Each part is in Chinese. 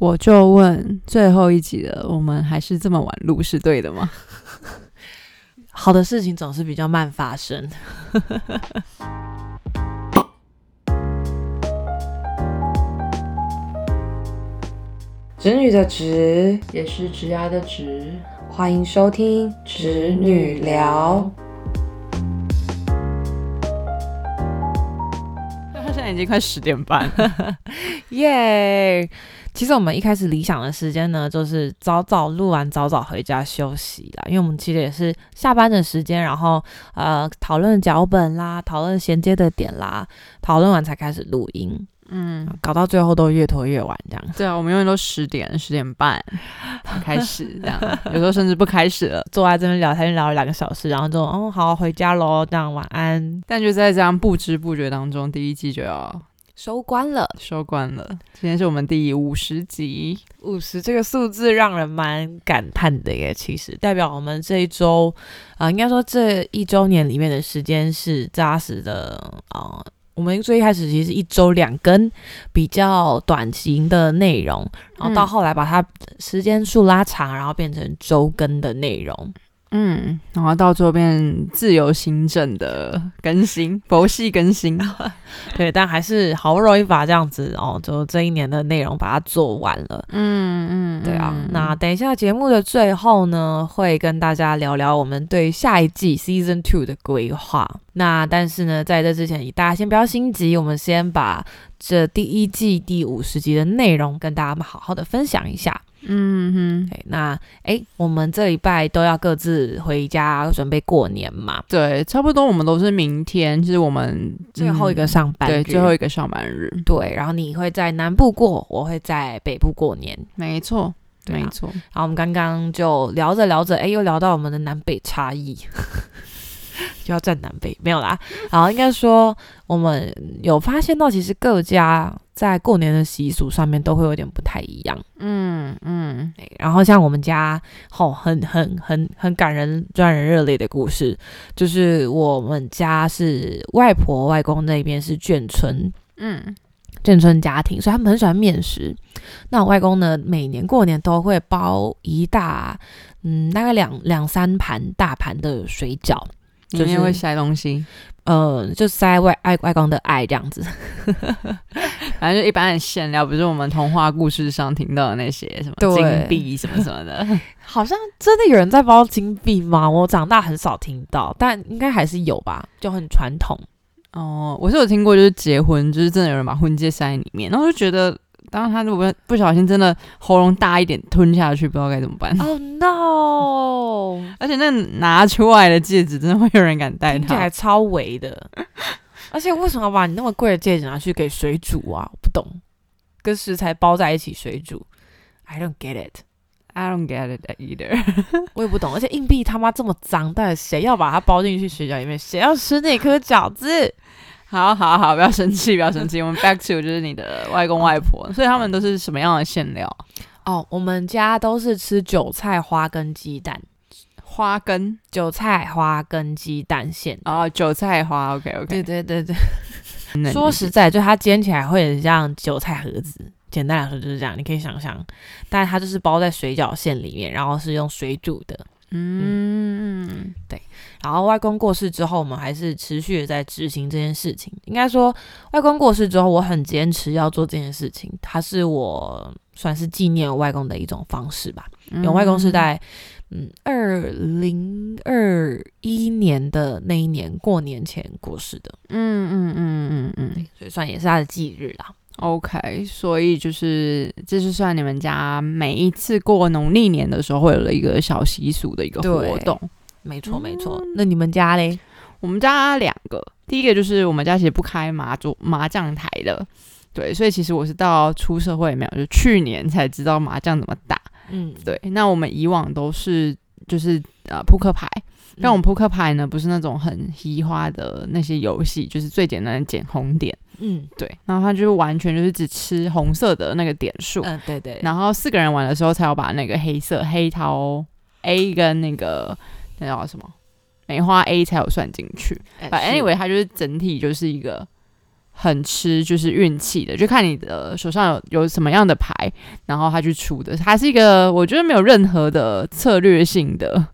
我就问，最后一集了，我们还是这么晚录是对的吗？好的事情总是比较慢发生。侄女的侄也是直牙的直，欢迎收听侄女聊。现在已经快十点半了，耶！其实我们一开始理想的时间呢，就是早早录完，早早回家休息啦。因为我们其实也是下班的时间，然后呃讨论脚本啦，讨论衔接的点啦，讨论完才开始录音。嗯，搞到最后都越拖越晚这样。对啊，我们永远都十点、十点半才 开始这样，有时候甚至不开始了，坐在这边聊天聊了两个小时，然后就哦好回家喽，这样晚安。但就在这样不知不觉当中，第一季就要收官了，收官了。今天是我们第五十集，五十这个数字让人蛮感叹的耶。其实代表我们这一周啊，应该说这一周年里面的时间是扎实的啊。我们最一开始其实是一周两更，比较短型的内容，然后到后来把它时间数拉长，然后变成周更的内容。嗯，然后到最后变自由行政的更新，佛系更新，对，但还是好不容易把这样子哦，就这一年的内容把它做完了。嗯嗯，对啊。那等一下节目的最后呢，会跟大家聊聊我们对下一季 Season Two 的规划。那但是呢，在这之前，大家先不要心急，我们先把这第一季第五十集的内容跟大家们好好的分享一下。嗯哼，那哎，我们这礼拜都要各自回家准备过年嘛？对，差不多，我们都是明天，就是我们最后一个上班，对，最后一个上班日。对，然后你会在南部过，我会在北部过年。没错，没错。然后我们刚刚就聊着聊着，哎，又聊到我们的南北差异。就要站南北没有啦，然后应该说我们有发现到，其实各家在过年的习俗上面都会有点不太一样。嗯嗯，然后像我们家，吼，很很很很感人、让人热泪的故事，就是我们家是外婆外公那边是眷村，嗯，眷村家庭，所以他们很喜欢面食。那我外公呢，每年过年都会包一大，嗯，大概两两三盘大盘的水饺。里面会塞东西，呃，就塞外爱外公的爱这样子，反正就一般的馅料，不是我们童话故事上听到的那些什么金币什么什么的。好像真的有人在包金币吗？我长大很少听到，但应该还是有吧，就很传统。哦，我是有听过，就是结婚，就是真的有人把婚戒塞在里面，然后就觉得。当他如果不小心真的喉咙大一点吞下去，不知道该怎么办。Oh no！而且那拿出来的戒指，真的会有人敢戴？它还超围的。而且为什么把你那么贵的戒指拿去给水煮啊？我不懂，跟食材包在一起水煮。I don't get it. I don't get it either. 我也不懂。而且硬币他妈这么脏，到底谁要把它包进去水饺里面？谁要吃那颗饺子？好好好，不要生气，不要生气。我们 back to 就是你的外公外婆，所以他们都是什么样的馅料？哦，我们家都是吃韭菜花跟鸡蛋，花跟韭菜花跟鸡蛋馅。哦，韭菜花，OK OK。对对对对。说实在，就它煎起来会很像韭菜盒子。简单来说就是这样，你可以想象，但是它就是包在水饺馅里面，然后是用水煮的。嗯，对。然后外公过世之后，我们还是持续的在执行这件事情。应该说，外公过世之后，我很坚持要做这件事情。它是我算是纪念外公的一种方式吧。因为外公是在嗯二零二一年的那一年过年前过世的。嗯嗯嗯嗯嗯，所以算也是他的忌日啦。OK，所以就是这是算你们家每一次过农历年的时候会有了一个小习俗的一个活动，没错没错。那你们家嘞？我们家两个，第一个就是我们家其实不开麻桌麻将台的，对，所以其实我是到出社会没有，就去年才知道麻将怎么打。嗯，对。那我们以往都是就是呃扑克牌，但我们扑克牌呢不是那种很稀花的那些游戏，就是最简单的捡红点。嗯，对，然后它就完全就是只吃红色的那个点数，嗯，对对，然后四个人玩的时候才要把那个黑色黑桃 A 跟那个那叫什么梅花 A 才有算进去。反正 anyway，它就是整体就是一个很吃就是运气的，就看你的手上有有什么样的牌，然后他去出的。它是一个我觉得没有任何的策略性的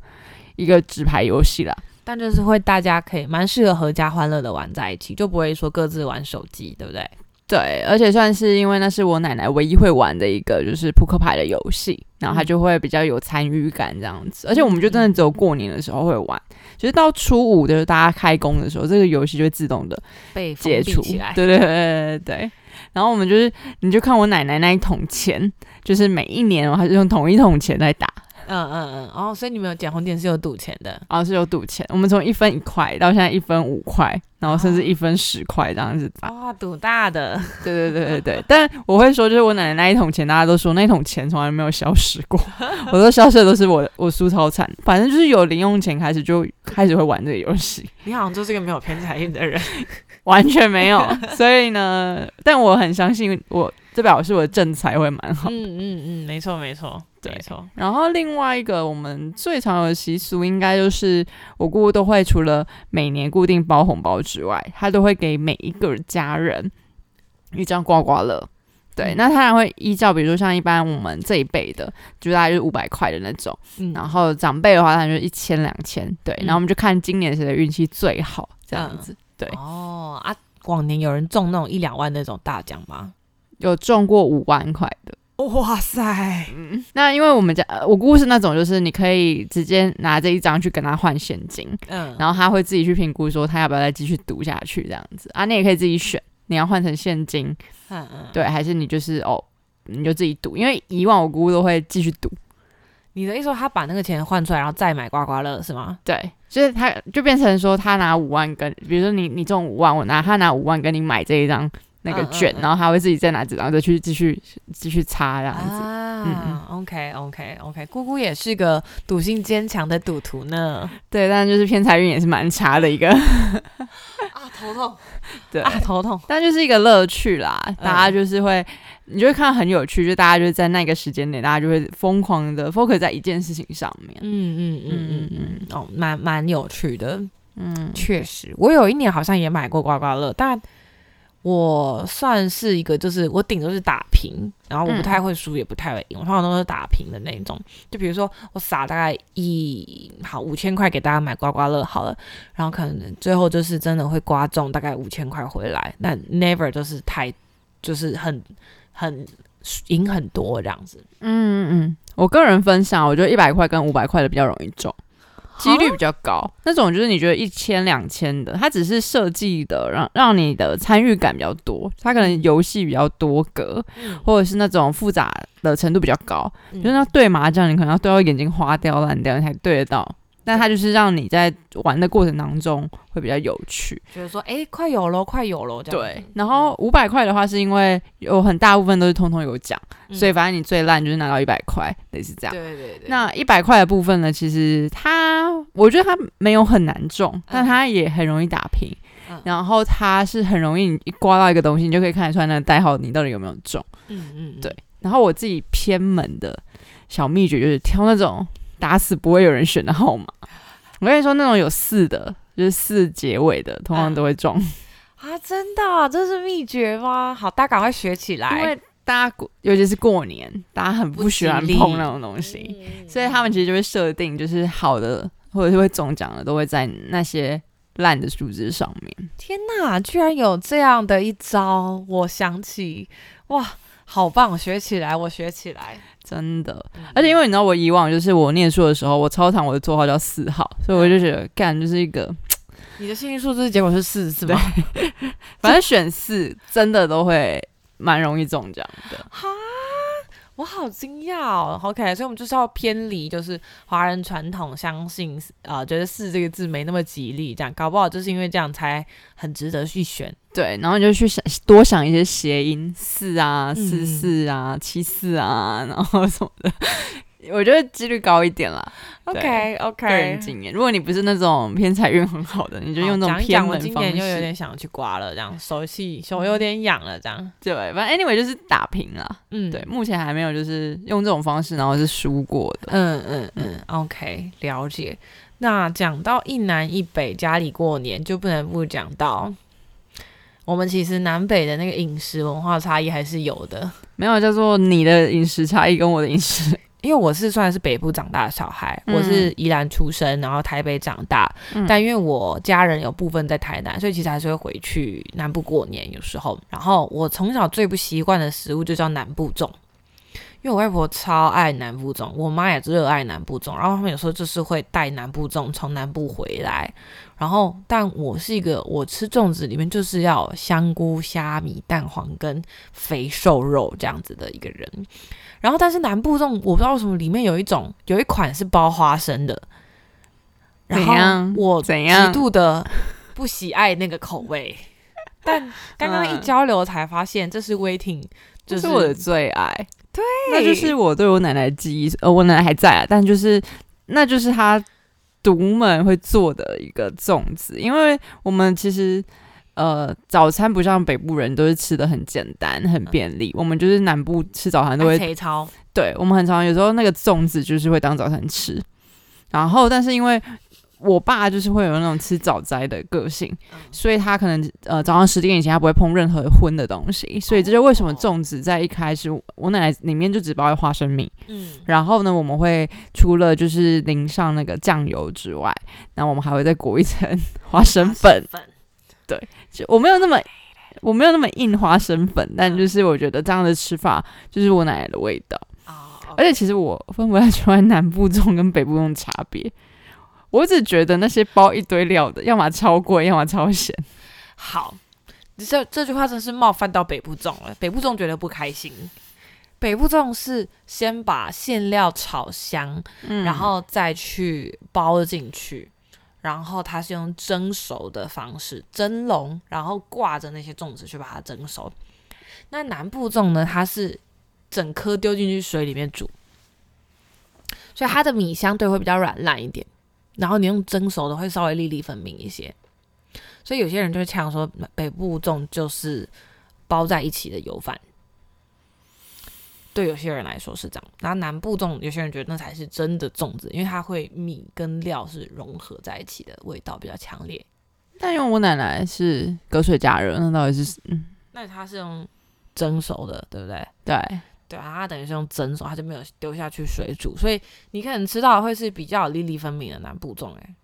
一个纸牌游戏啦。但就是会大家可以蛮适合合家欢乐的玩在一起，就不会说各自玩手机，对不对？对，而且算是因为那是我奶奶唯一会玩的一个就是扑克牌的游戏，然后她就会比较有参与感这样子。而且我们就真的只有过年的时候会玩，就是到初五就是大家开工的时候，这个游戏就会自动的被解除起来。对对对对对。然后我们就是，你就看我奶奶那一桶钱，就是每一年哦，还是用同一桶钱来打。嗯嗯嗯，哦，所以你们有捡红点是有赌钱的，哦，是有赌钱。我们从一分一块到现在一分五块，然后甚至一分十块这样子打。哇，赌大的！对对对对对。但我会说，就是我奶奶那一桶钱，大家都说那一桶钱从来没有消失过。我说消失的都是我我输超惨，反正就是有零用钱开始就开始会玩这个游戏。你好像就是一个没有偏财运的人，完全没有。所以呢，但我很相信我。这表示我的正财会蛮好。嗯嗯嗯，没错没错，没错。然后另外一个我们最常有的习俗，应该就是我姑姑都会除了每年固定包红包之外，她都会给每一个家人一张刮刮乐。对，那他还会依照，比如说像一般我们这一辈的，就大概就是五百块的那种。嗯。然后长辈的话，他就一千两千。对。然后我们就看今年谁的运气最好，这样子。对。哦啊，往年有人中那种一两万那种大奖吗？有中过五万块的，哇塞！嗯，那因为我们家我姑姑是那种，就是你可以直接拿这一张去跟他换现金，嗯，然后他会自己去评估说他要不要再继续赌下去这样子啊，你也可以自己选，你要换成现金，嗯嗯，对，还是你就是哦，你就自己赌，因为以往我姑姑都会继续赌。你的意思说他把那个钱换出来，然后再买刮刮乐是吗？对，就是他就变成说他拿五万跟，比如说你你中五万，我拿他拿五万跟你买这一张。那个卷，然后他会自己再拿纸，然后再去继续继续擦这样子。嗯，OK OK OK，姑姑也是个赌性坚强的赌徒呢。对，但就是偏财运也是蛮差的一个。啊，头痛。对，啊，头痛。但就是一个乐趣啦，大家就是会，你就会看很有趣，就大家就是在那个时间内，大家就会疯狂的 focus 在一件事情上面。嗯嗯嗯嗯嗯，哦，蛮蛮有趣的。嗯，确实，我有一年好像也买过刮刮乐，但。我算是一个，就是我顶多是打平，然后我不太会输，也不太会赢，我通常都是打平的那种。就比如说，我撒大概一好五千块给大家买刮刮乐好了，然后可能最后就是真的会刮中大概五千块回来，那 never 就是太就是很很赢很多这样子。嗯嗯嗯，我个人分享，我觉得一百块跟五百块的比较容易中。几率比较高，那种就是你觉得一千两千的，它只是设计的让让你的参与感比较多，它可能游戏比较多格，或者是那种复杂的程度比较高，就是那对麻将你可能要对到眼睛花掉烂掉你才对得到。但它就是让你在玩的过程当中会比较有趣，觉得说哎，快有喽，快有喽，这样。对，然后五百块的话，是因为有很大部分都是通通有奖，所以反正你最烂就是拿到一百块，类似这样。对对对。那一百块的部分呢，其实它，我觉得它没有很难中，但它也很容易打平。然后它是很容易，你一刮到一个东西，你就可以看得出来那个代号你到底有没有中。嗯嗯。对。然后我自己偏门的小秘诀就是挑那种。打死不会有人选的号码，我跟你说，那种有四的，就是四结尾的，通常都会中啊！真的，这是秘诀吗？好，大家赶快学起来，因为大家过，尤其是过年，大家很不喜欢碰那种东西，所以他们其实就会设定，就是好的或者是会中奖的，都会在那些烂的数字上面。天哪，居然有这样的一招！我想起，哇！好棒，学起来，我学起来，真的。而且因为你知道，我以往就是我念书的时候，我操场我的座号叫四号，所以我就觉得干就是一个。你的幸运数字结果是四，是吧？反正选四真的都会蛮容易中奖的。哈。我好惊讶哦，OK，所以我们就是要偏离，就是华人传统相信啊，觉得“四”这个字没那么吉利，这样搞不好就是因为这样才很值得去选。对，然后你就去想多想一些谐音，“四”啊，“四四”啊，“七四”啊，然后什么的。我觉得几率高一点啦。OK OK，个人经验。如果你不是那种偏财运很好的，你就用这种偏门方式。今年就有点想去刮了，这样手气手有点痒了，这样。对，反正 anyway 就是打平了。嗯，对，目前还没有就是用这种方式，然后是输过的。嗯嗯嗯，OK，了解。那讲到一南一北家里过年，就不能不讲到我们其实南北的那个饮食文化差异还是有的。没有叫做你的饮食差异跟我的饮食，因为我是算是北部长大的小孩，我是宜兰出生，然后台北长大，但因为我家人有部分在台南，所以其实还是会回去南部过年有时候。然后我从小最不习惯的食物就叫南部粽。因为我外婆超爱南部粽，我妈也热爱南部粽，然后他们有时候就是会带南部粽从南部回来，然后但我是一个我吃粽子里面就是要香菇、虾米、蛋黄跟肥瘦肉这样子的一个人，然后但是南部粽我不知道为什么里面有一种有一款是包花生的，然后我怎样极度的不喜爱那个口味，但 刚刚一交流才发现这是 waiting，就是我的最爱。对，那就是我对我奶奶的记忆。呃，我奶奶还在啊，但就是那就是她独门会做的一个粽子。因为我们其实呃早餐不像北部人都是吃的很简单很便利，我们就是南部吃早餐都会。对，我们很常有时候那个粽子就是会当早餐吃。然后，但是因为我爸就是会有那种吃早斋的个性，所以他可能呃早上十点以前他不会碰任何荤的东西，所以这就为什么粽子在一开始我奶奶里面就只包花生米，嗯，然后呢我们会除了就是淋上那个酱油之外，那我们还会再裹一层花生粉，对，就我没有那么我没有那么硬花生粉，但就是我觉得这样的吃法就是我奶奶的味道，而且其实我分不太出来南部粽跟北部粽差别。我只觉得那些包一堆料的，要么超贵，要么超咸。好，这这句话真是冒犯到北部粽了。北部粽觉得不开心。北部粽是先把馅料炒香，然后再去包进去，然后它是用蒸熟的方式蒸笼，然后挂着那些粽子去把它蒸熟。那南部粽呢，它是整颗丢进去水里面煮，所以它的米相对会比较软烂一点。然后你用蒸熟的会稍微粒粒分明一些，所以有些人就会呛说北部粽就是包在一起的油饭，对有些人来说是这样。然后南部粽有些人觉得那才是真的粽子，因为它会米跟料是融合在一起的，味道比较强烈。但因为我奶奶是隔水加热，那到底是嗯？那它是用蒸熟的，对不对？对。对啊，它等于是用蒸熟，它就没有丢下去水煮，所以你可能吃到会是比较粒粒分明的南部粽哎。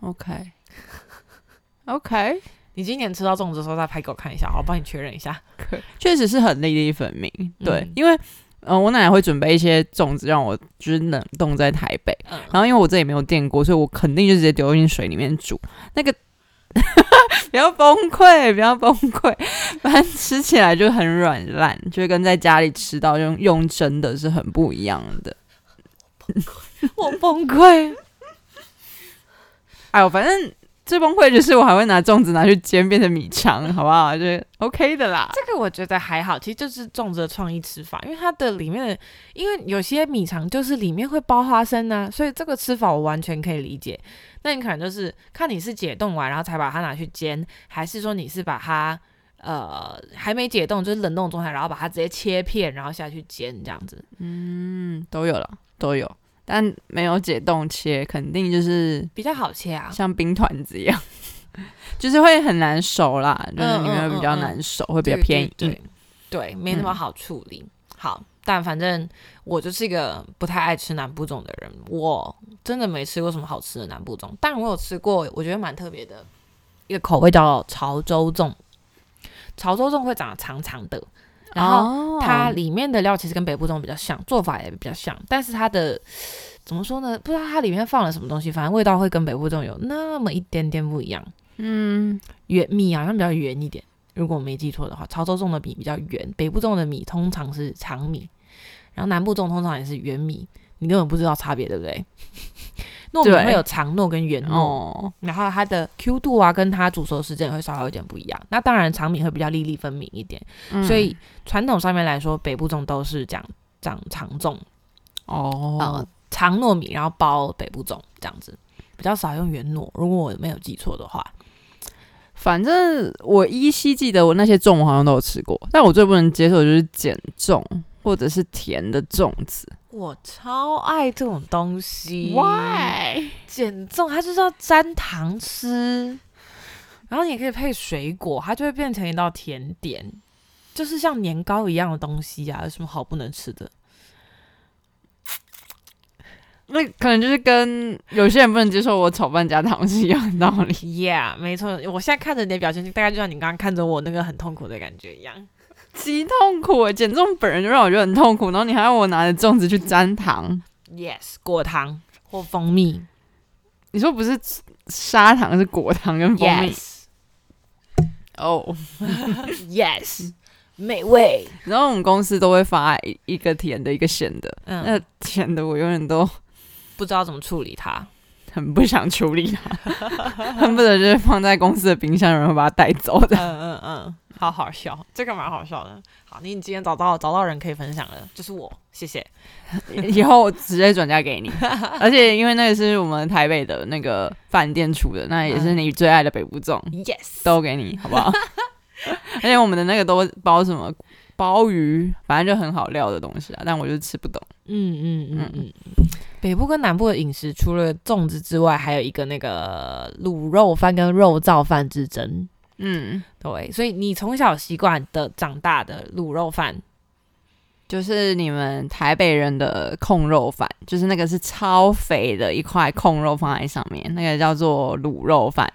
OK，OK，你今年吃到粽子的时候再拍给我看一下，我帮你确认一下。确实是很粒粒分明，对，因为呃我奶奶会准备一些粽子让我就是冷冻在台北，然后因为我这里没有电锅，所以我肯定就直接丢进水里面煮那个。不要崩溃，不要崩溃，反正吃起来就很软烂，就跟在家里吃到用用蒸的是很不一样的。我崩溃。哎呦，反正。最崩溃就是我还会拿粽子拿去煎变成米肠，好不好？就 OK 的啦。这个我觉得还好，其实就是粽子的创意吃法，因为它的里面的，因为有些米肠就是里面会包花生呢，所以这个吃法我完全可以理解。那你可能就是看你是解冻完然后才把它拿去煎，还是说你是把它呃还没解冻就是冷冻状态，然后把它直接切片然后下去煎这样子。嗯，都有了，都有。但没有解冻切，肯定就是比较好切啊，像冰团子一样，就是会很难熟啦，就是里面比较难熟，会比较偏硬，对，没那么好处理。好，但反正我就是一个不太爱吃南部粽的人，我真的没吃过什么好吃的南部粽，但我有吃过，我觉得蛮特别的一个口味叫潮州粽，潮州粽会长得长长的。然后它里面的料其实跟北部粽比较像，做法也比较像，但是它的 怎么说呢？不知道它里面放了什么东西，反正味道会跟北部粽有那么一点点不一样。嗯，圆米好像比较圆一点，如果我没记错的话，潮州粽的米比较圆，北部粽的米通常是长米，然后南部粽通常也是圆米，你根本不知道差别，对不对？糯米会有长糯跟圆糯，然后它的 Q 度啊，跟它煮熟时间也会稍微有点不一样。那当然长米会比较粒粒分明一点，所以传统上面来说，北部粽都是讲长长粽哦，长糯米然后包北部粽这样子，比较少用圆糯。如果我没有记错的话，反正我依稀记得我那些粽我好像都有吃过，但我最不能接受就是碱粽或者是甜的粽子。我超爱这种东西，Why？减重它就是要沾糖吃，然后你也可以配水果，它就会变成一道甜点，就是像年糕一样的东西啊，有什么好不能吃的？那可能就是跟有些人不能接受我炒饭加糖是一样的道理。Yeah，没错，我现在看着你的表情，大概就像你刚刚看着我那个很痛苦的感觉一样，极痛苦。减重本人就让我觉得很痛苦，然后你还要我拿着粽子去沾糖。Yes，果糖或蜂蜜。你说不是砂糖，是果糖跟蜂蜜。哦，Yes，美味。然后我们公司都会发一个甜的，一个咸的。嗯那甜的我永远都。不知道怎么处理它，很不想处理它，恨不得就是放在公司的冰箱，然后把它带走的。嗯嗯嗯，好好笑，这个蛮好笑的。好，你今天找到找到人可以分享了，就是我，谢谢。以后我直接转嫁给你，而且因为那个是我们台北的那个饭店出的，那也是你最爱的北部粽，yes，都给你，好不好？而且我们的那个都包什么鲍鱼，反正就很好料的东西啊，但我就吃不懂。嗯嗯嗯嗯。北部跟南部的饮食，除了粽子之外，还有一个那个卤肉饭跟肉燥饭之争。嗯，对，所以你从小习惯的长大的卤肉饭，就是你们台北人的控肉饭，就是那个是超肥的一块控肉放在上面，那个叫做卤肉饭。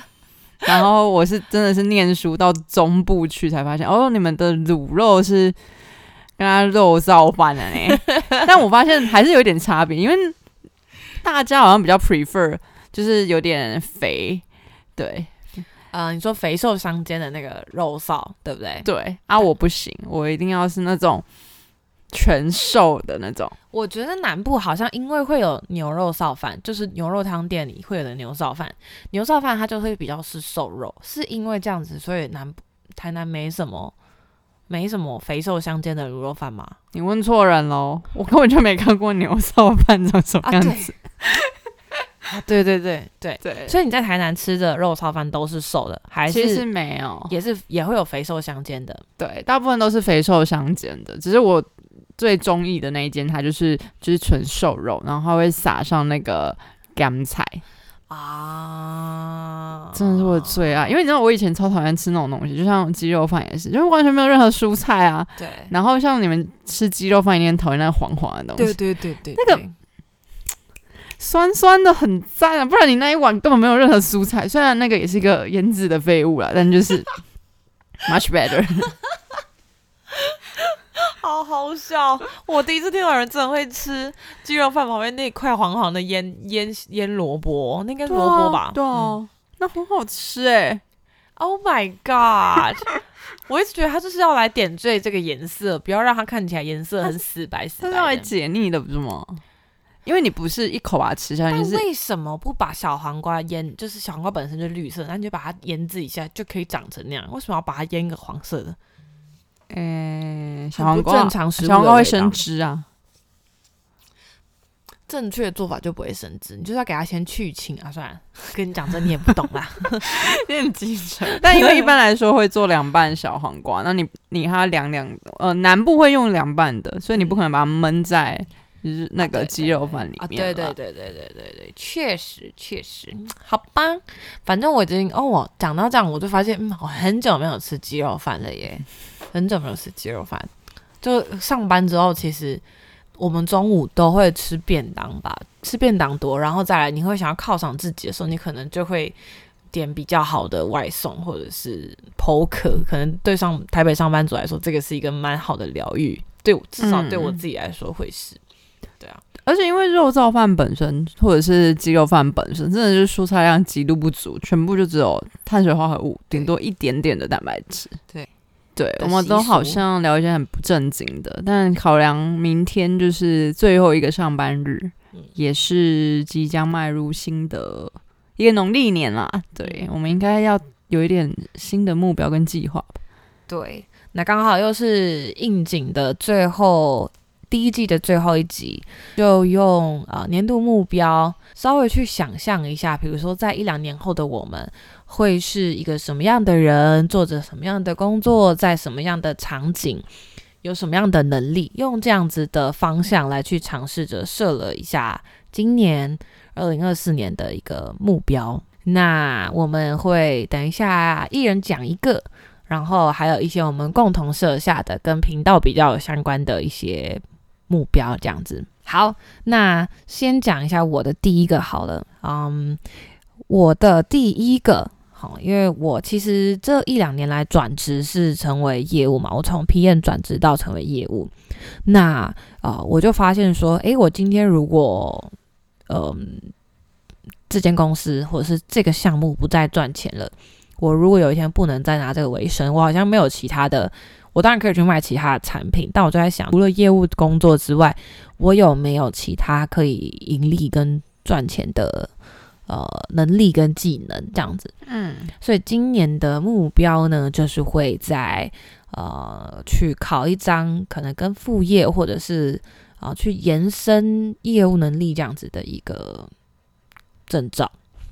然后我是真的是念书到中部去才发现，哦，你们的卤肉是。跟他肉燥饭了呢，但我发现还是有点差别，因为大家好像比较 prefer 就是有点肥，对，呃，你说肥瘦相间的那个肉臊，对不对？对啊，我不行，我一定要是那种全瘦的那种。我觉得南部好像因为会有牛肉臊饭，就是牛肉汤店里会有的牛臊饭，牛臊饭它就会比较是瘦肉，是因为这样子，所以南台南没什么。没什么肥瘦相间的卤肉饭吗？你问错人喽，我根本就没看过牛臊饭长什么样子。啊，对对对对对，所以你在台南吃的肉炒饭都是瘦的，还是其实没有，也是也会有肥瘦相间的。对，大部分都是肥瘦相间的，只是我最中意的那一间，它就是就是纯瘦肉，然后它会撒上那个干菜。啊，真的是我的最爱，因为你知道我以前超讨厌吃那种东西，就像鸡肉饭也是，就是完全没有任何蔬菜啊。对。然后像你们吃鸡肉饭，一定讨厌那个黄黄的东西。对对对对。那个酸酸的很赞啊，不然你那一碗根本没有任何蔬菜。虽然那个也是一个腌制的废物啦，但就是 much better。好好笑！我第一次听到有人真的会吃鸡肉饭旁边那块黄黄的腌腌腌萝卜，那应该是萝卜吧？对啊，那很好吃哎！Oh my god！我一直觉得他就是要来点缀这个颜色，不要让它看起来颜色很死白死白。是要来解腻的，不是吗？因为你不是一口把它吃下去，是为什么不把小黄瓜腌？就是小黄瓜本身就绿色，那你就把它腌制一下就可以长成那样。为什么要把它腌个黄色的？诶，小黄瓜正常，小黄瓜会生汁啊。正确的做法就不会生汁，你就是要给它先去青啊。算了，跟你讲这你也不懂啦，有点基础。但因为一般来说会做凉拌小黄瓜，那你你它凉凉，呃，南部会用凉拌的，所以你不可能把它焖在就是那个鸡肉饭里面。对对对对对对对，确实确实，好吧。反正我已经哦，我讲到这样，我就发现，嗯，我很久没有吃鸡肉饭了耶。很久没有吃鸡肉饭，就上班之后，其实我们中午都会吃便当吧，吃便当多，然后再来，你会想要犒赏自己的时候，你可能就会点比较好的外送或者是 poke，可能对上台北上班族来说，这个是一个蛮好的疗愈，对，至少对我自己来说会是，而且因为肉燥饭本身或者是鸡肉饭本身，真的就是蔬菜量极度不足，全部就只有碳水化合物，顶多一点点的蛋白质，对。对，我们都好像聊一些很不正经的，但考量明天就是最后一个上班日，也是即将迈入新的一个农历年啦。对，我们应该要有一点新的目标跟计划。对，那刚好又是应景的最后第一季的最后一集，就用啊年度目标稍微去想象一下，比如说在一两年后的我们。会是一个什么样的人，做着什么样的工作，在什么样的场景，有什么样的能力，用这样子的方向来去尝试着设了一下今年二零二四年的一个目标。那我们会等一下一人讲一个，然后还有一些我们共同设下的跟频道比较相关的一些目标，这样子。好，那先讲一下我的第一个好了，嗯，我的第一个。好，因为我其实这一两年来转职是成为业务嘛，我从 PM 转职到成为业务，那啊，我就发现说，诶，我今天如果，嗯，这间公司或者是这个项目不再赚钱了，我如果有一天不能再拿这个为生，我好像没有其他的，我当然可以去卖其他的产品，但我就在想，除了业务工作之外，我有没有其他可以盈利跟赚钱的？呃，能力跟技能这样子，嗯，所以今年的目标呢，就是会在呃去考一张可能跟副业或者是啊去延伸业务能力这样子的一个证照，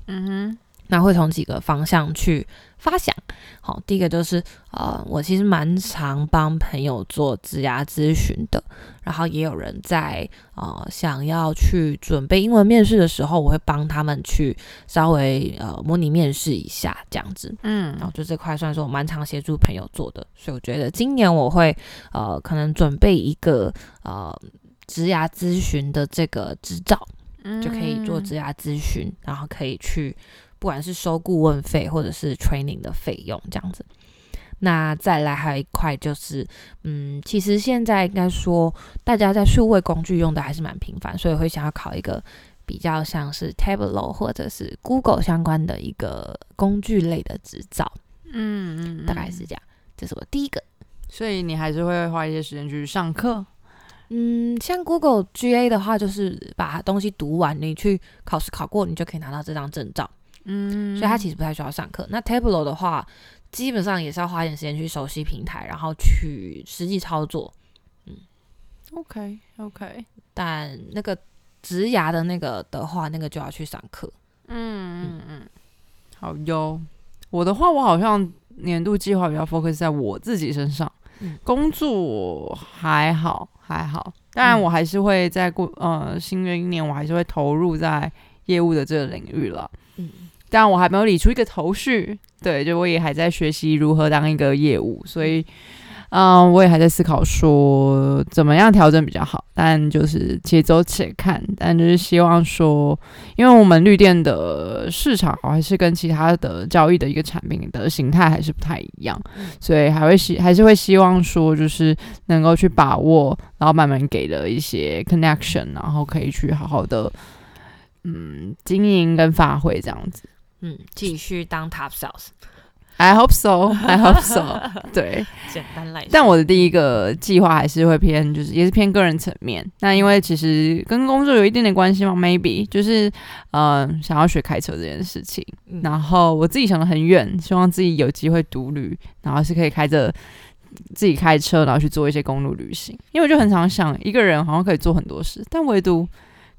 嗯哼。那会从几个方向去发想。好，第一个就是呃，我其实蛮常帮朋友做职涯咨询的，然后也有人在呃想要去准备英文面试的时候，我会帮他们去稍微呃模拟面试一下这样子。嗯，然后就这块算是我蛮常协助朋友做的，所以我觉得今年我会呃可能准备一个呃职涯咨询的这个执照，就可以做职涯咨询，然后可以去。不管是收顾问费或者是 training 的费用这样子，那再来还有一块就是，嗯，其实现在应该说大家在数位工具用的还是蛮频繁，所以会想要考一个比较像是 Tableau 或者是 Google 相关的一个工具类的执照，嗯嗯，大概是这样。这是我第一个，所以你还是会花一些时间去上课。嗯，像 Google GA 的话，就是把东西读完，你去考试考过，你就可以拿到这张证照。嗯，所以他其实不太需要上课。那 Tableau 的话，基本上也是要花点时间去熟悉平台，然后去实际操作。嗯，OK OK。但那个植牙的那个的话，那个就要去上课。嗯嗯嗯。好哟，我的话，我好像年度计划比较 focus 在我自己身上。嗯，工作还好还好，当然我还是会在过呃新的一年，我还是会投入在业务的这个领域了。嗯。但我还没有理出一个头绪，对，就我也还在学习如何当一个业务，所以，嗯，我也还在思考说怎么样调整比较好。但就是且走且看，但就是希望说，因为我们绿电的市场还是跟其他的交易的一个产品的形态还是不太一样，所以还会希还是会希望说，就是能够去把握老板们给的一些 connection，然后可以去好好的嗯经营跟发挥这样子。嗯，继续当 top sales。I hope so. I hope so. 对，简单来。但我的第一个计划还是会偏，就是也是偏个人层面。那因为其实跟工作有一点点关系嘛，maybe 就是嗯，想要学开车这件事情。然后我自己想的很远，希望自己有机会独旅，然后是可以开着自己开车，然后去做一些公路旅行。因为我就很常想，一个人好像可以做很多事，但唯独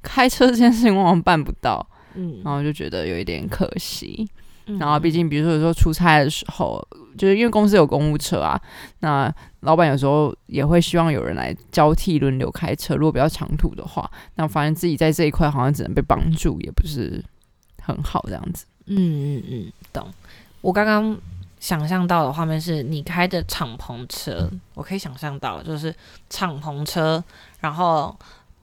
开车这件事情往往办不到。嗯，然后就觉得有一点可惜。然后毕竟，比如说有时候出差的时候，就是因为公司有公务车啊，那老板有时候也会希望有人来交替轮流开车。如果比较长途的话，那发现自己在这一块好像只能被帮助，也不是很好这样子。嗯嗯嗯，懂。我刚刚想象到的画面是你开着敞篷车，我可以想象到就是敞篷车，然后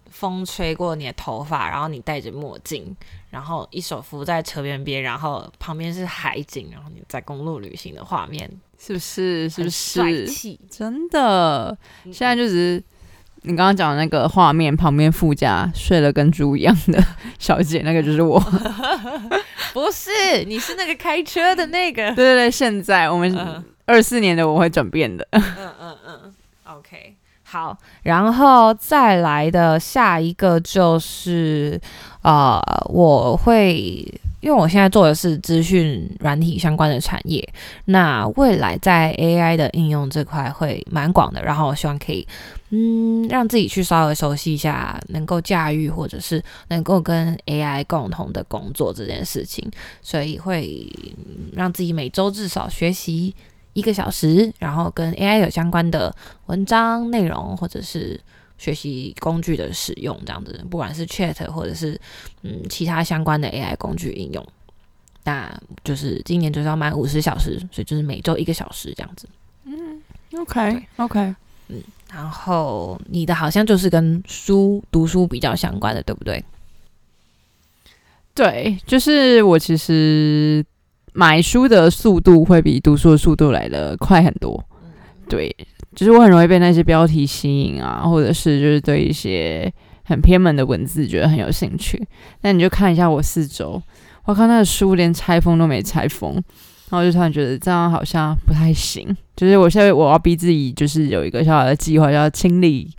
风吹过你的头发，然后你戴着墨镜。然后一手扶在车边边，然后旁边是海景，然后你在公路旅行的画面，是不是？是不是？真的。现在就是你刚刚讲的那个画面，旁边副驾睡了跟猪一样的小姐，那个就是我。不是，你是那个开车的那个。对对对，现在我们二四年的我会转变的。嗯嗯嗯，OK。好，然后再来的下一个就是，呃，我会因为我现在做的是资讯软体相关的产业，那未来在 AI 的应用这块会蛮广的，然后我希望可以，嗯，让自己去稍微熟悉一下，能够驾驭或者是能够跟 AI 共同的工作这件事情，所以会让自己每周至少学习。一个小时，然后跟 AI 有相关的文章内容，或者是学习工具的使用，这样子，不管是 Chat 或者是嗯其他相关的 AI 工具应用。那就是今年就是要满五十小时，所以就是每周一个小时这样子。嗯，OK OK，嗯，然后你的好像就是跟书读书比较相关的，对不对？对，就是我其实买书的速度会比读书的速度来的快很多。对，就是我很容易被那些标题吸引啊，或者是就是对一些很偏门的文字觉得很有兴趣。那你就看一下我四周，我看那个书连拆封都没拆封，然后就突然觉得这样好像不太行。就是我现在我要逼自己，就是有一个小小的计划，叫清理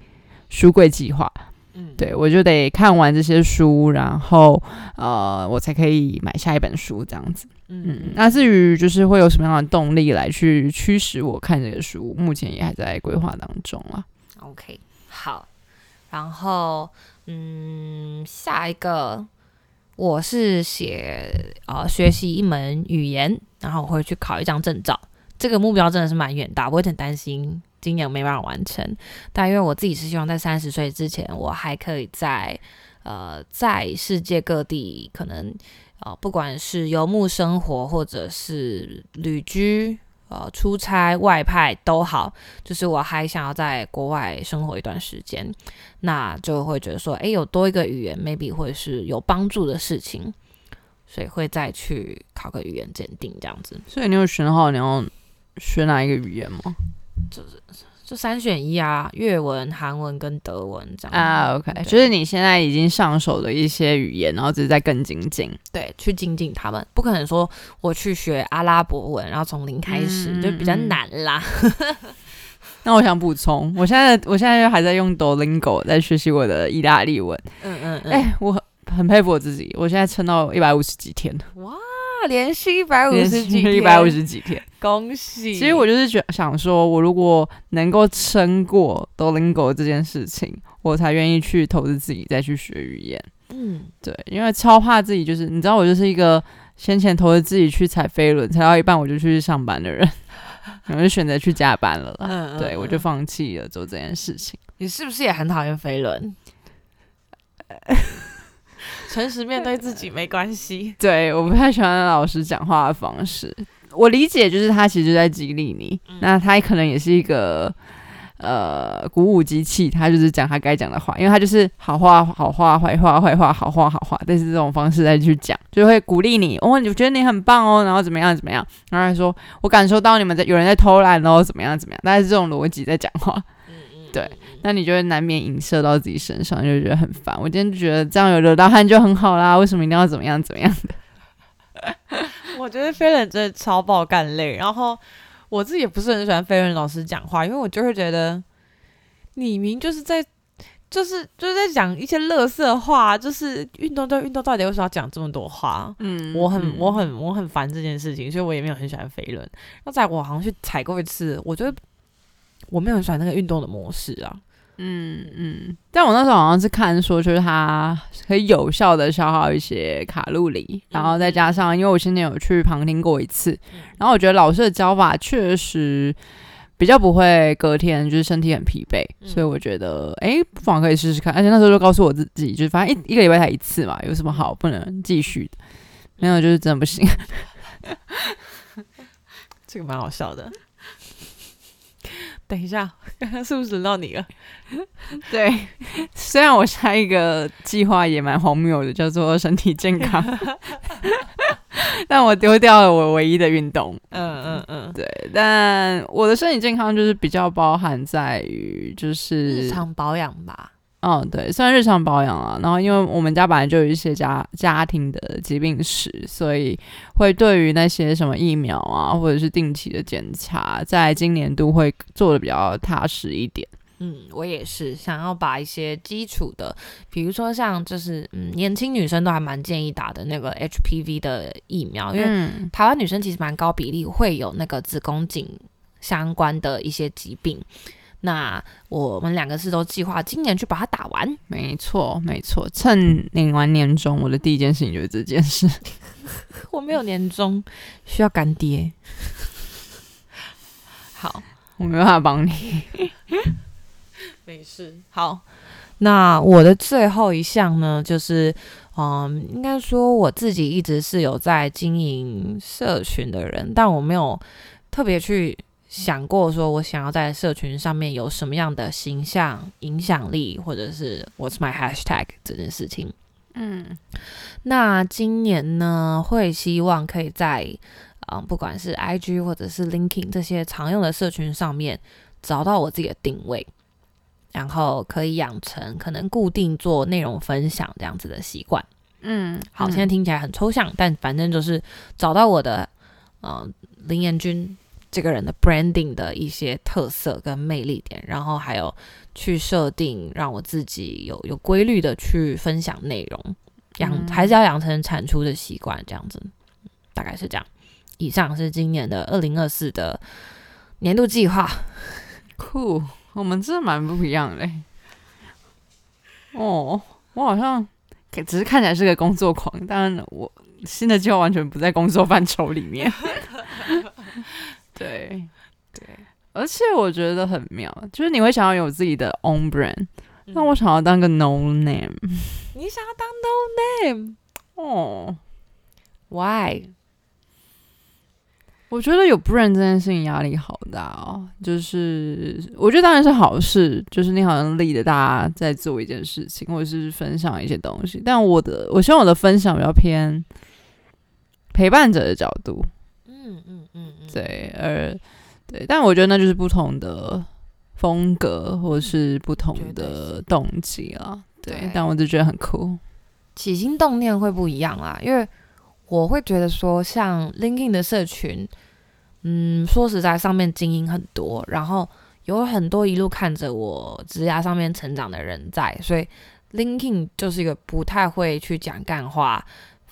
书柜计划。嗯对，我就得看完这些书，然后呃，我才可以买下一本书这样子。嗯，那至于就是会有什么样的动力来去驱使我看这个书，目前也还在规划当中啊。OK，好，然后嗯，下一个我是写呃学习一门语言，然后我会去考一张证照。这个目标真的是蛮远大，我有点担心。今年没办法完成，但因为我自己是希望在三十岁之前，我还可以在呃在世界各地，可能呃不管是游牧生活或者是旅居、呃出差、外派都好，就是我还想要在国外生活一段时间，那就会觉得说，诶，有多一个语言，maybe 会是有帮助的事情，所以会再去考个语言鉴定这样子。所以你有选好你要学哪一个语言吗？就是就三选一啊，粤文、韩文跟德文这样啊。OK，就是你现在已经上手的一些语言，然后只是在更精进，对，去精进他们。不可能说我去学阿拉伯文，然后从零开始，就比较难啦。那我想补充，我现在我现在还在用 Duolingo 在学习我的意大利文。嗯嗯嗯。哎，我很很佩服我自己，我现在撑到一百五十几天哇！连续一百五十几天，一百五十几天，恭喜！其实我就是觉想说，我如果能够撑过 Duolingo 这件事情，我才愿意去投资自己再去学语言。嗯，对，因为超怕自己就是，你知道，我就是一个先前投资自己去踩飞轮，踩到一半我就去上班的人，我就选择去加班了。嗯，对我就放弃了做这件事情。你是不是也很讨厌飞轮？诚实面对自己没关系。对，我不太喜欢老师讲话的方式。我理解，就是他其实在激励你。那他可能也是一个呃鼓舞机器，他就是讲他该讲的话，因为他就是好话好话坏话坏话好话好话，但是这种方式再去讲，就会鼓励你。哦，你觉得你很棒哦，然后怎么样怎么样？然后还说我感受到你们在有人在偷懒哦，怎么样怎么样？大概是这种逻辑在讲话。对。那你就会难免影射到自己身上，就觉得很烦。我今天就觉得这样有流到汗就很好啦，为什么一定要怎么样怎么样的？我觉得飞人真的超爆干累，然后我自己也不是很喜欢飞人老师讲话，因为我就会觉得你明就是在就是就是在讲一些乐色话，就是运动对运动到底为什么要讲这么多话？嗯，我很我很我很烦这件事情，所以我也没有很喜欢飞轮。那在我好像去踩过一次，我觉得我没有很喜欢那个运动的模式啊。嗯嗯，但我那时候好像是看说，就是它可以有效的消耗一些卡路里，然后再加上，因为我今年有去旁听过一次，然后我觉得老师的教法确实比较不会隔天就是身体很疲惫，所以我觉得哎，不妨可以试试看。而且那时候就告诉我自己，就是反正一一个礼拜才一次嘛，有什么好不能继续的？没有，就是真的不行。这个蛮好笑的。等一下，刚 刚是不是轮到你了？对，虽然我下一个计划也蛮荒谬的，叫做身体健康，但我丢掉了我唯一的运动。嗯嗯嗯，对，但我的身体健康就是比较包含在于就是日常保养吧。嗯，对，算日常保养啊。然后，因为我们家本来就有一些家家庭的疾病史，所以会对于那些什么疫苗啊，或者是定期的检查，在今年度会做的比较踏实一点。嗯，我也是想要把一些基础的，比如说像就是嗯，年轻女生都还蛮建议打的那个 HPV 的疫苗，因为台湾女生其实蛮高比例会有那个子宫颈相关的一些疾病。那我们两个是都计划今年去把它打完，没错没错。趁领完年终，我的第一件事情就是这件事。我没有年终，需要干爹。好，我没办法帮你。没事。好，那我的最后一项呢，就是嗯，应该说我自己一直是有在经营社群的人，但我没有特别去想过说我想要在社群上面有什么样的形象、影响力，或者是 What's my hashtag 这件事情。嗯，那今年呢，会希望可以在嗯，不管是 IG 或者是 LinkedIn 这些常用的社群上面找到我自己的定位。然后可以养成可能固定做内容分享这样子的习惯。嗯，好，现在听起来很抽象，但反正就是找到我的，嗯，林彦君这个人的 branding 的一些特色跟魅力点，然后还有去设定让我自己有有规律的去分享内容，养还是要养成产出的习惯，这样子，大概是这样。以上是今年的二零二四的年度计划。Cool。我们真的蛮不一样嘞。哦，我好像只是看起来是个工作狂，但我新的计划完全不在工作范畴里面。对对，而且我觉得很妙，就是你会想要有自己的 own brand，那我想要当个 no name。你想要当 no name？哦，Why？我觉得有 brand 这件事情压力好大哦，就是我觉得当然是好事，就是你好像立的大家在做一件事情，或者是分享一些东西。但我的，我希望我的分享比较偏陪伴者的角度，嗯嗯嗯嗯，对，而对，但我觉得那就是不同的风格，或是不同的动机啊，对，但我就觉得很酷，起心动念会不一样啦，因为。我会觉得说，像 LinkedIn 的社群，嗯，说实在，上面精英很多，然后有很多一路看着我职涯上面成长的人在，所以 LinkedIn 就是一个不太会去讲干话、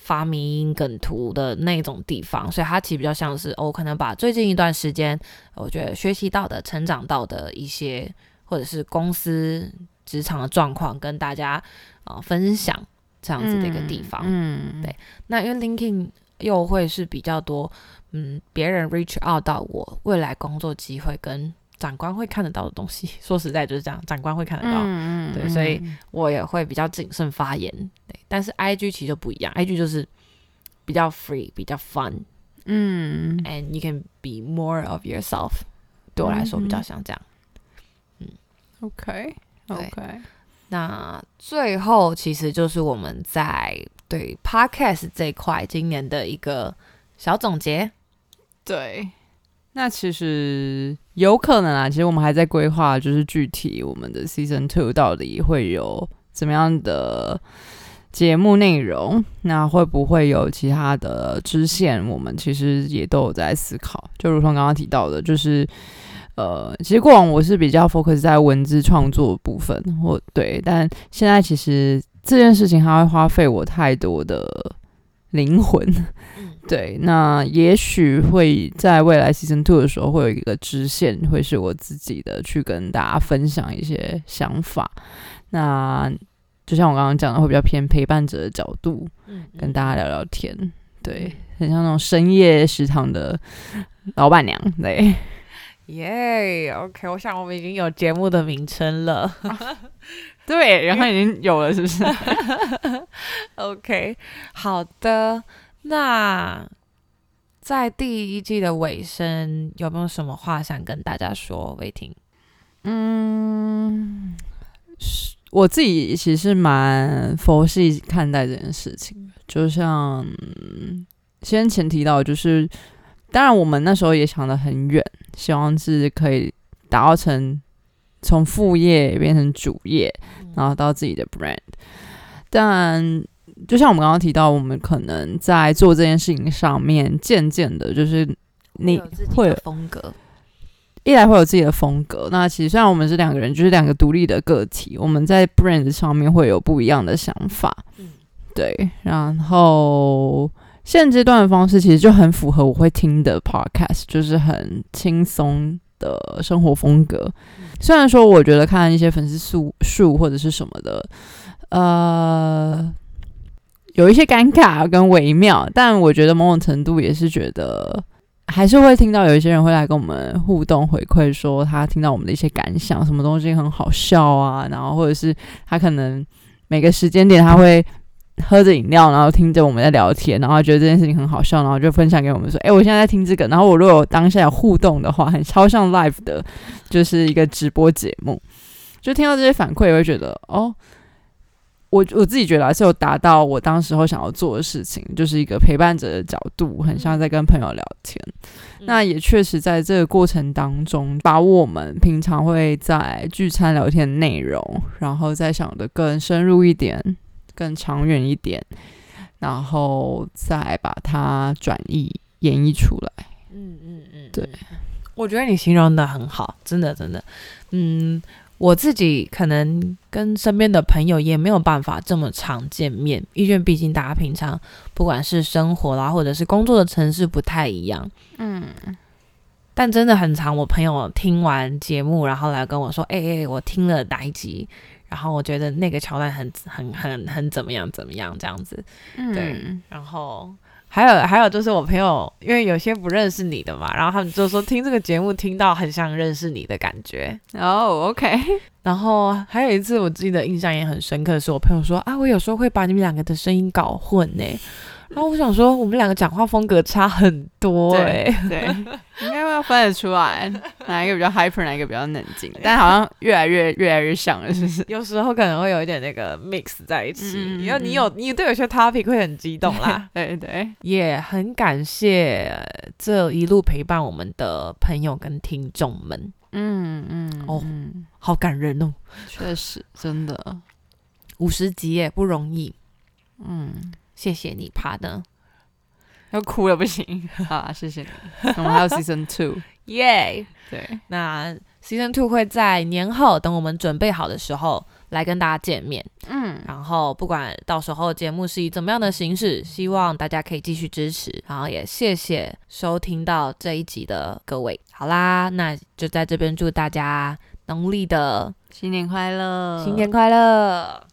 发明梗图的那种地方，所以它其实比较像是，我可能把最近一段时间我觉得学习到的、成长到的一些，或者是公司职场的状况，跟大家啊分享。这样子的一个地方，嗯，对。那因为 LinkedIn 又会是比较多，嗯，别人 reach out 到我未来工作机会跟长官会看得到的东西。说实在就是这样，长官会看得到，嗯对，所以我也会比较谨慎发言。对，但是 IG 其实就不一样，IG 就是比较 free，比较 fun，嗯，and you can be more of yourself。对我来说比较像这样，嗯，OK，OK。那最后其实就是我们在对 podcast 这块今年的一个小总结。对，那其实有可能啊，其实我们还在规划，就是具体我们的 season two 到底会有怎么样的节目内容，那会不会有其他的支线？我们其实也都有在思考。就如同刚刚提到的，就是。呃，其实过往我是比较 focus 在文字创作部分，或对，但现在其实这件事情它会花费我太多的灵魂，对，那也许会在未来 season two 的时候会有一个支线，会是我自己的去跟大家分享一些想法，那就像我刚刚讲的，会比较偏陪伴者的角度，跟大家聊聊天，对，很像那种深夜食堂的老板娘，对。耶，OK，我想我们已经有节目的名称了，对，然后已经有了，是不是？OK，好的，那在第一季的尾声，有没有什么话想跟大家说？魏婷，嗯，我自己其实蛮佛系看待这件事情，就像先前提到，就是。当然，我们那时候也想得很远，希望是可以打造成从副业变成主业，然后到自己的 brand。但就像我们刚刚提到，我们可能在做这件事情上面，渐渐的，就是你会有风格，一来会有自己的风格。那其实虽然我们是两个人，就是两个独立的个体，我们在 brand 上面会有不一样的想法。嗯，对，然后。现阶段的方式其实就很符合我会听的 podcast，就是很轻松的生活风格。虽然说我觉得看一些粉丝数数或者是什么的，呃，有一些尴尬跟微妙，但我觉得某种程度也是觉得还是会听到有一些人会来跟我们互动回馈，说他听到我们的一些感想，什么东西很好笑啊，然后或者是他可能每个时间点他会。喝着饮料，然后听着我们在聊天，然后觉得这件事情很好笑，然后就分享给我们说：“哎，我现在在听这个。”然后我如果当下有互动的话，很超像 live 的，就是一个直播节目。就听到这些反馈，我会觉得哦，我我自己觉得还是有达到我当时候想要做的事情，就是一个陪伴者的角度，很像在跟朋友聊天。那也确实在这个过程当中，把我们平常会在聚餐聊天的内容，然后再想的更深入一点。更长远一点，然后再把它转译演绎出来。嗯嗯嗯，对，我觉得你形容的很好，真的真的。嗯，我自己可能跟身边的朋友也没有办法这么常见面，因为毕竟大家平常不管是生活啦，或者是工作的城市不太一样。嗯，但真的很长，我朋友听完节目，然后来跟我说：“哎哎，我听了哪一集？”然后我觉得那个桥段很很很很怎么样怎么样这样子，嗯对。然后还有还有就是我朋友，因为有些不认识你的嘛，然后他们就说听这个节目听到很像认识你的感觉。哦，OK。然后还有一次我记得印象也很深刻，是我朋友说啊，我有时候会把你们两个的声音搞混呢。然后我想说，我们两个讲话风格差很多哎，对，应该要分得出来哪一个比较 hyper，哪一个比较冷静，但好像越来越越来越像了，是不是？有时候可能会有一点那个 mix 在一起，因为你有你对有些 topic 会很激动啦，对对，也很感谢这一路陪伴我们的朋友跟听众们，嗯嗯哦，好感人哦，确实真的。五十集耶，不容易，嗯。谢谢你爬的，要哭了不行。好，谢谢你。我们还有 season two，耶！对，那 season two 会在年后等我们准备好的时候来跟大家见面。嗯，然后不管到时候节目是以怎么样的形式，希望大家可以继续支持。然后也谢谢收听到这一集的各位。好啦，那就在这边祝大家农历的新年快乐，新年快乐。